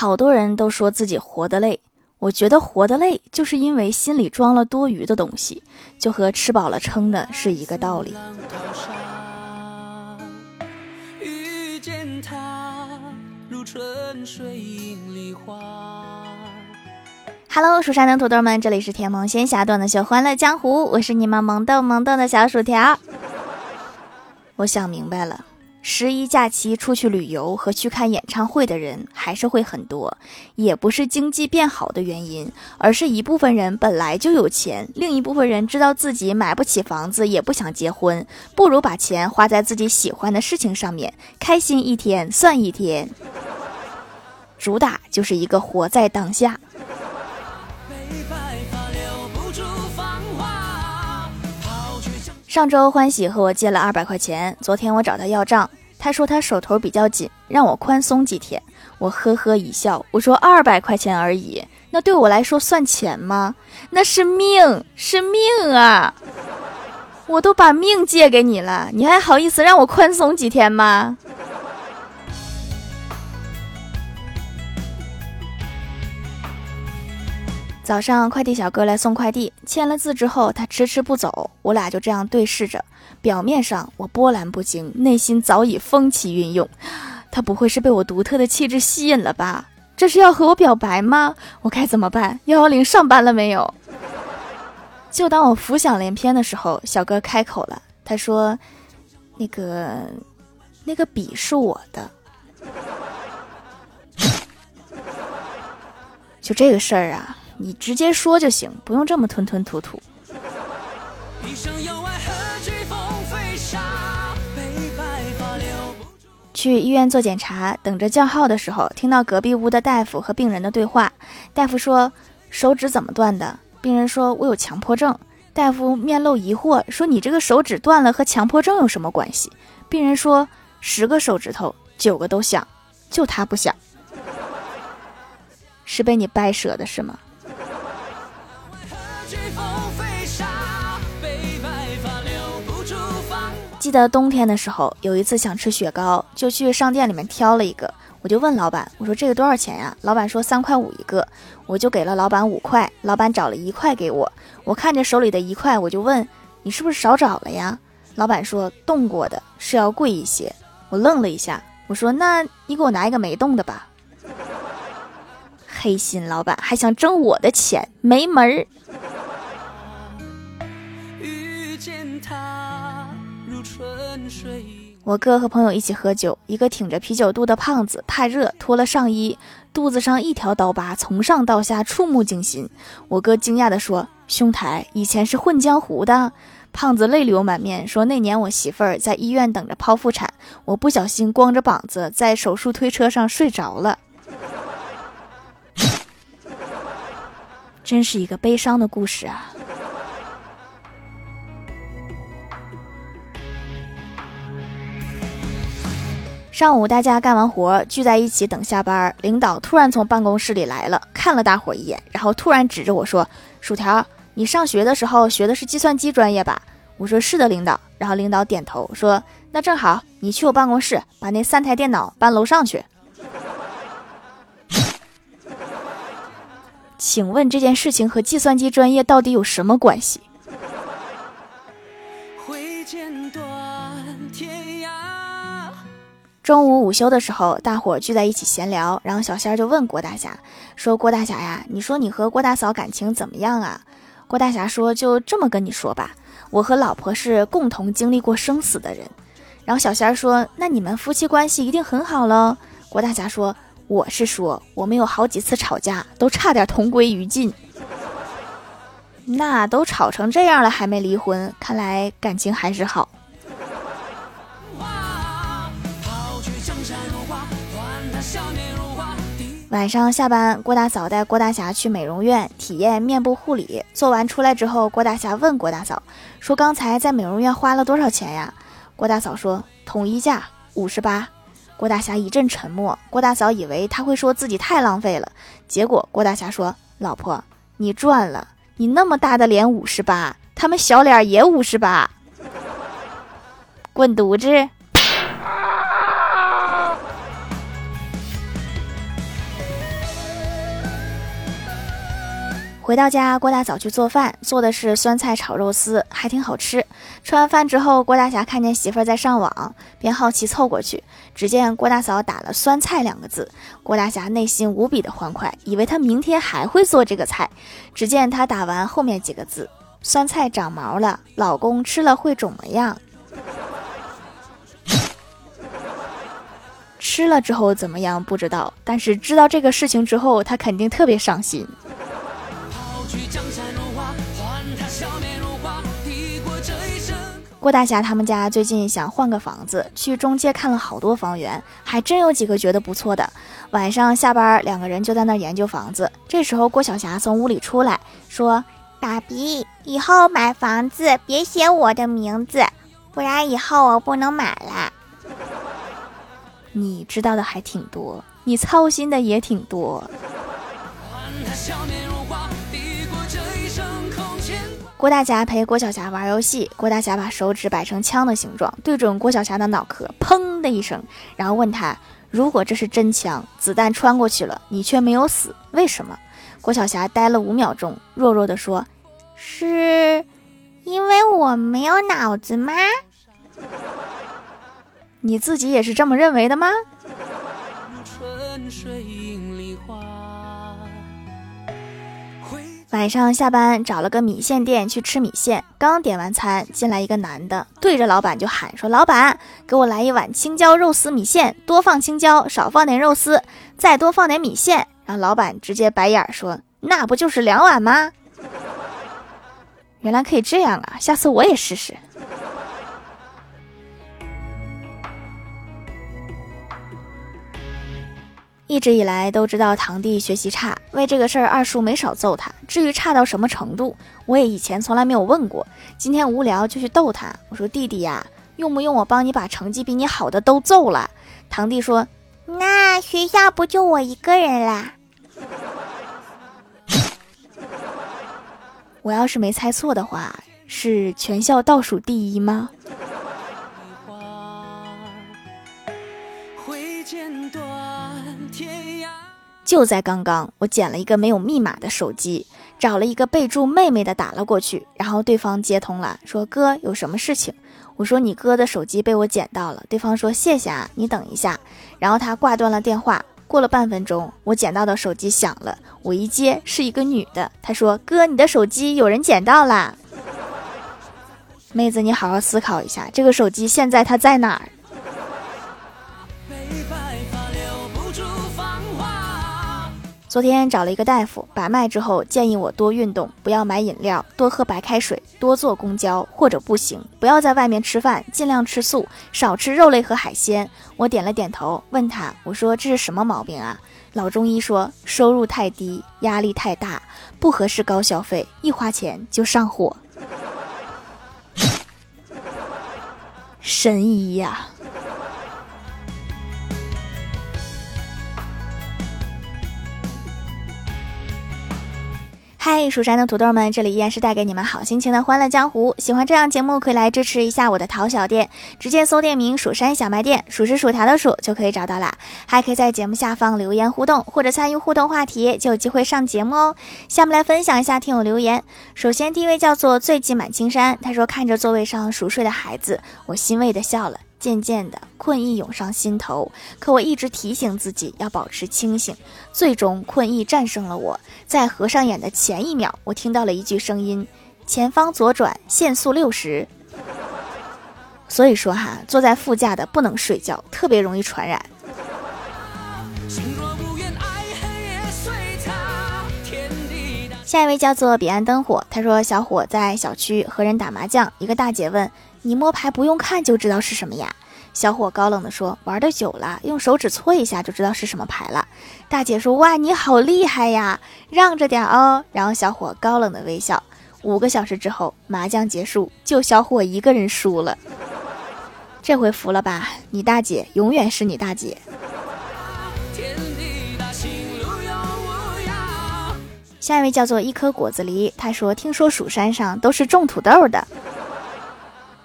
好多人都说自己活得累，我觉得活得累就是因为心里装了多余的东西，就和吃饱了撑的是一个道理。Hello，蜀山的土豆们，这里是甜萌仙侠段的秀欢乐江湖，我是你们萌豆萌豆的小薯条。我想明白了。十一假期出去旅游和去看演唱会的人还是会很多，也不是经济变好的原因，而是一部分人本来就有钱，另一部分人知道自己买不起房子，也不想结婚，不如把钱花在自己喜欢的事情上面，开心一天算一天。主打就是一个活在当下。上周欢喜和我借了二百块钱，昨天我找他要账，他说他手头比较紧，让我宽松几天。我呵呵一笑，我说二百块钱而已，那对我来说算钱吗？那是命，是命啊！我都把命借给你了，你还好意思让我宽松几天吗？早上快递小哥来送快递，签了字之后，他迟迟不走，我俩就这样对视着。表面上我波澜不惊，内心早已风起云涌。他不会是被我独特的气质吸引了吧？这是要和我表白吗？我该怎么办？幺幺零上班了没有？就当我浮想联翩的时候，小哥开口了，他说：“那个，那个笔是我的。” 就这个事儿啊。你直接说就行，不用这么吞吞吐吐。去医院做检查，等着叫号的时候，听到隔壁屋的大夫和病人的对话。大夫说：“手指怎么断的？”病人说：“我有强迫症。”大夫面露疑惑说：“你这个手指断了和强迫症有什么关系？”病人说：“十个手指头九个都响，就他不响，是被你掰折的是吗？”记得冬天的时候，有一次想吃雪糕，就去商店里面挑了一个。我就问老板：“我说这个多少钱呀？”老板说：“三块五一个。”我就给了老板五块，老板找了一块给我。我看着手里的一块，我就问：“你是不是少找了呀？”老板说：“冻过的是要贵一些。”我愣了一下，我说：“那你给我拿一个没冻的吧。”黑心老板还想挣我的钱，没门儿。我哥和朋友一起喝酒，一个挺着啤酒肚的胖子怕热脱了上衣，肚子上一条刀疤，从上到下触目惊心。我哥惊讶地说：“兄台以前是混江湖的。”胖子泪流满面说：“那年我媳妇儿在医院等着剖腹产，我不小心光着膀子在手术推车上睡着了。”真是一个悲伤的故事啊。上午大家干完活聚在一起等下班，领导突然从办公室里来了，看了大伙一眼，然后突然指着我说：“薯条，你上学的时候学的是计算机专业吧？”我说：“是的，领导。”然后领导点头说：“那正好，你去我办公室把那三台电脑搬楼上去。”请问这件事情和计算机专业到底有什么关系？中午午休的时候，大伙聚在一起闲聊，然后小仙儿就问郭大侠说：“郭大侠呀，你说你和郭大嫂感情怎么样啊？”郭大侠说：“就这么跟你说吧，我和老婆是共同经历过生死的人。”然后小仙儿说：“那你们夫妻关系一定很好喽？”郭大侠说：“我是说，我们有好几次吵架，都差点同归于尽。那都吵成这样了还没离婚，看来感情还是好。”晚上下班，郭大嫂带郭大侠去美容院体验面部护理。做完出来之后，郭大侠问郭大嫂说：“刚才在美容院花了多少钱呀？”郭大嫂说：“统一价五十八。”郭大侠一阵沉默。郭大嫂以为他会说自己太浪费了，结果郭大侠说：“老婆，你赚了，你那么大的脸五十八，他们小脸也五十八，滚犊子！”回到家，郭大嫂去做饭，做的是酸菜炒肉丝，还挺好吃。吃完饭之后，郭大侠看见媳妇儿在上网，便好奇凑过去，只见郭大嫂打了“酸菜”两个字，郭大侠内心无比的欢快，以为他明天还会做这个菜。只见他打完后面几个字：“酸菜长毛了，老公吃了会肿么样？”吃了之后怎么样不知道，但是知道这个事情之后，他肯定特别伤心。郭大侠他们家最近想换个房子，去中介看了好多房源，还真有几个觉得不错的。晚上下班，两个人就在那研究房子。这时候，郭晓霞从屋里出来，说：“爸比，以后买房子别写我的名字，不然以后我不能买了。”你知道的还挺多，你操心的也挺多。郭大侠陪郭晓霞玩游戏，郭大侠把手指摆成枪的形状，对准郭晓霞的脑壳，砰的一声，然后问他：“如果这是真枪，子弹穿过去了，你却没有死，为什么？”郭晓霞呆了五秒钟，弱弱的说：“是因为我没有脑子吗？”你自己也是这么认为的吗？晚上下班找了个米线店去吃米线，刚点完餐，进来一个男的，对着老板就喊说：“老板，给我来一碗青椒肉丝米线，多放青椒，少放点肉丝，再多放点米线。”然后老板直接白眼说：“那不就是两碗吗？”原来可以这样啊，下次我也试试。一直以来都知道堂弟学习差，为这个事儿二叔没少揍他。至于差到什么程度，我也以前从来没有问过。今天无聊就去逗他，我说：“弟弟呀，用不用我帮你把成绩比你好的都揍了？”堂弟说：“那学校不就我一个人啦？” 我要是没猜错的话，是全校倒数第一吗？就在刚刚，我捡了一个没有密码的手机，找了一个备注“妹妹”的打了过去，然后对方接通了，说：“哥，有什么事情？”我说：“你哥的手机被我捡到了。”对方说：“谢谢啊，你等一下。”然后他挂断了电话。过了半分钟，我捡到的手机响了，我一接是一个女的，她说：“哥，你的手机有人捡到啦。”妹子，你好好思考一下，这个手机现在它在哪儿？昨天找了一个大夫，把脉之后建议我多运动，不要买饮料，多喝白开水，多坐公交或者步行，不要在外面吃饭，尽量吃素，少吃肉类和海鲜。我点了点头，问他：“我说这是什么毛病啊？”老中医说：“收入太低，压力太大，不合适高消费，一花钱就上火。”神医呀！嗨，蜀山的土豆们，这里依然是带给你们好心情的欢乐江湖。喜欢这样节目，可以来支持一下我的淘小店，直接搜店名“蜀山小卖店”，数是薯条的数就可以找到啦。还可以在节目下方留言互动，或者参与互动话题，就有机会上节目哦。下面来分享一下听友留言。首先第一位叫做醉骑满青山，他说看着座位上熟睡的孩子，我欣慰的笑了。渐渐的，困意涌上心头，可我一直提醒自己要保持清醒。最终，困意战胜了我。在合上眼的前一秒，我听到了一句声音：“前方左转，限速六十。”所以说哈，坐在副驾的不能睡觉，特别容易传染。下一位叫做彼岸灯火，他说：“小伙在小区和人打麻将，一个大姐问。”你摸牌不用看就知道是什么呀？小伙高冷地说：“玩的久了，用手指搓一下就知道是什么牌了。”大姐说：“哇，你好厉害呀，让着点哦。”然后小伙高冷的微笑。五个小时之后，麻将结束，就小伙一个人输了。这回服了吧？你大姐永远是你大姐。下一位叫做一颗果子狸，他说：“听说蜀山上都是种土豆的。”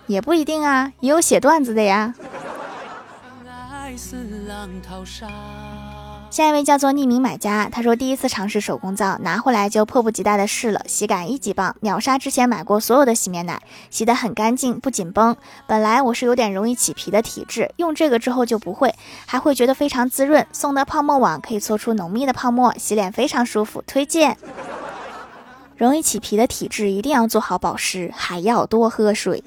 也不一定啊，也有写段子的呀。下一位叫做匿名买家，他说第一次尝试手工皂，拿回来就迫不及待的试了，洗感一级棒，秒杀之前买过所有的洗面奶，洗得很干净，不紧绷。本来我是有点容易起皮的体质，用这个之后就不会，还会觉得非常滋润。送的泡沫网可以搓出浓密的泡沫，洗脸非常舒服，推荐。容易起皮的体质一定要做好保湿，还要多喝水。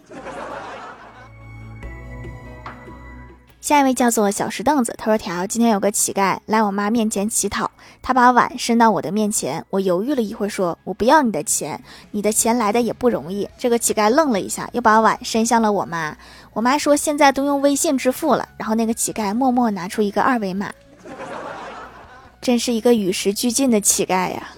下一位叫做小石凳子，他说：“条今天有个乞丐来我妈面前乞讨，他把碗伸到我的面前，我犹豫了一会儿，说：我不要你的钱，你的钱来的也不容易。这个乞丐愣了一下，又把碗伸向了我妈。我妈说：现在都用微信支付了。然后那个乞丐默默拿出一个二维码，真是一个与时俱进的乞丐呀。”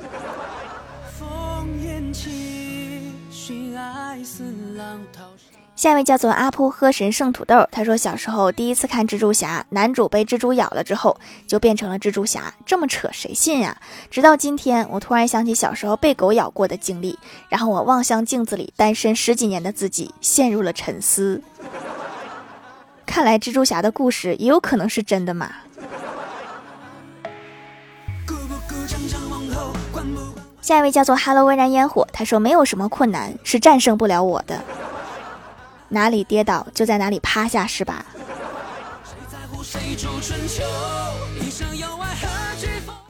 下一位叫做阿扑喝神圣土豆，他说小时候第一次看蜘蛛侠，男主被蜘蛛咬了之后就变成了蜘蛛侠，这么扯谁信呀？直到今天，我突然想起小时候被狗咬过的经历，然后我望向镜子里单身十几年的自己，陷入了沉思。看来蜘蛛侠的故事也有可能是真的嘛？下一位叫做 Hello 微燃烟火，他说没有什么困难是战胜不了我的。哪里跌倒就在哪里趴下，是吧？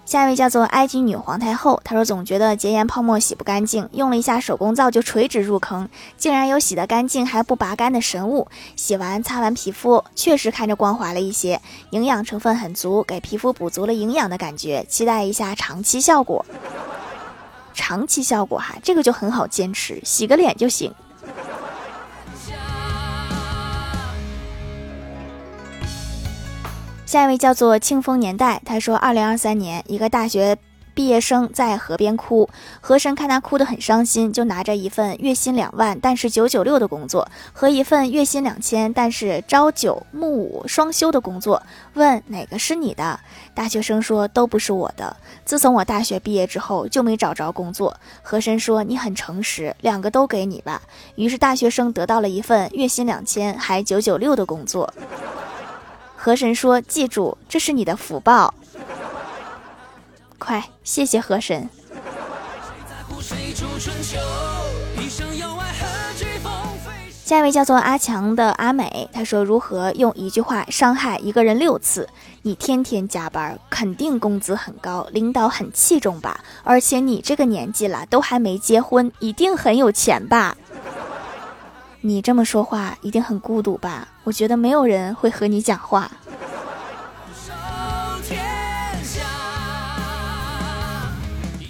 下一位叫做埃及女皇太后，她说总觉得洁颜泡沫洗不干净，用了一下手工皂就垂直入坑，竟然有洗得干净还不拔干的神物。洗完擦完皮肤，确实看着光滑了一些，营养成分很足，给皮肤补足了营养的感觉。期待一下长期效果。长期效果哈，这个就很好坚持，洗个脸就行。下一位叫做清风年代，他说，二零二三年一个大学毕业生在河边哭，河神看他哭得很伤心，就拿着一份月薪两万但是九九六的工作和一份月薪两千但是朝九暮五双休的工作，问哪个是你的？大学生说都不是我的。自从我大学毕业之后就没找着工作。河神说你很诚实，两个都给你吧。于是大学生得到了一份月薪两千还九九六的工作。河神说：“记住，这是你的福报。快，谢谢河神。”下一位叫做阿强的阿美，他说：“如何用一句话伤害一个人六次？你天天加班，肯定工资很高，领导很器重吧？而且你这个年纪了，都还没结婚，一定很有钱吧？”你这么说话一定很孤独吧？我觉得没有人会和你讲话。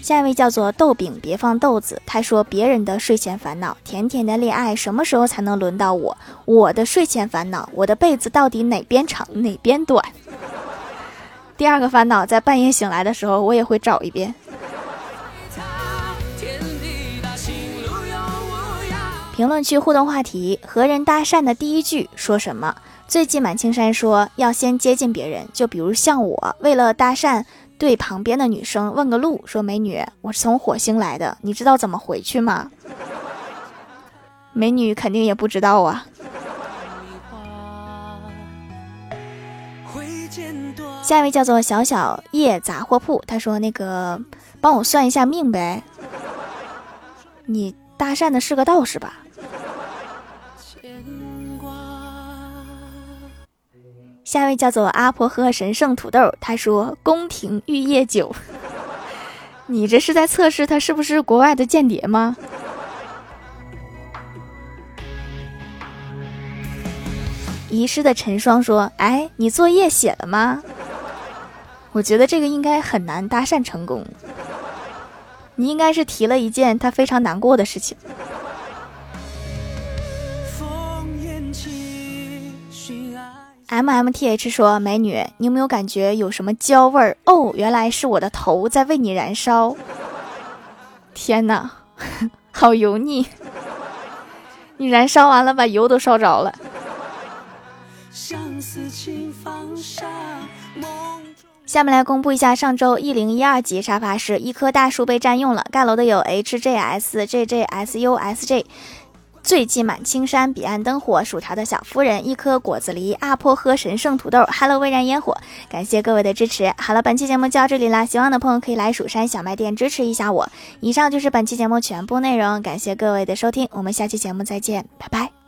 下一位叫做豆饼，别放豆子。他说别人的睡前烦恼，甜甜的恋爱什么时候才能轮到我？我的睡前烦恼，我的被子到底哪边长哪边短？第二个烦恼，在半夜醒来的时候，我也会找一遍。评论区互动话题：和人搭讪的第一句说什么？最近满青山说要先接近别人，就比如像我，为了搭讪，对旁边的女生问个路，说美女，我是从火星来的，你知道怎么回去吗？美女肯定也不知道啊。下一位叫做小小叶杂货铺，他说那个帮我算一下命呗。你搭讪的是个道士吧？下一位叫做阿婆喝神圣土豆，他说宫廷玉液酒，你这是在测试他是不是国外的间谍吗？遗失的陈双说：“哎，你作业写了吗？我觉得这个应该很难搭讪成功，你应该是提了一件他非常难过的事情。” M M T H 说：“美女，你有没有感觉有什么焦味儿？哦，原来是我的头在为你燃烧。天哪，好油腻！你燃烧完了，把油都烧着了。”下面来公布一下上周一零一二级沙发是一棵大树被占用了，盖楼的有 H J S J J S U S J。醉骑满青山，彼岸灯火，薯条的小夫人，一颗果子狸，阿婆喝神圣土豆，Hello 微燃烟火，感谢各位的支持。好了，本期节目就到这里啦，喜欢的朋友可以来蜀山小卖店支持一下我。以上就是本期节目全部内容，感谢各位的收听，我们下期节目再见，拜拜。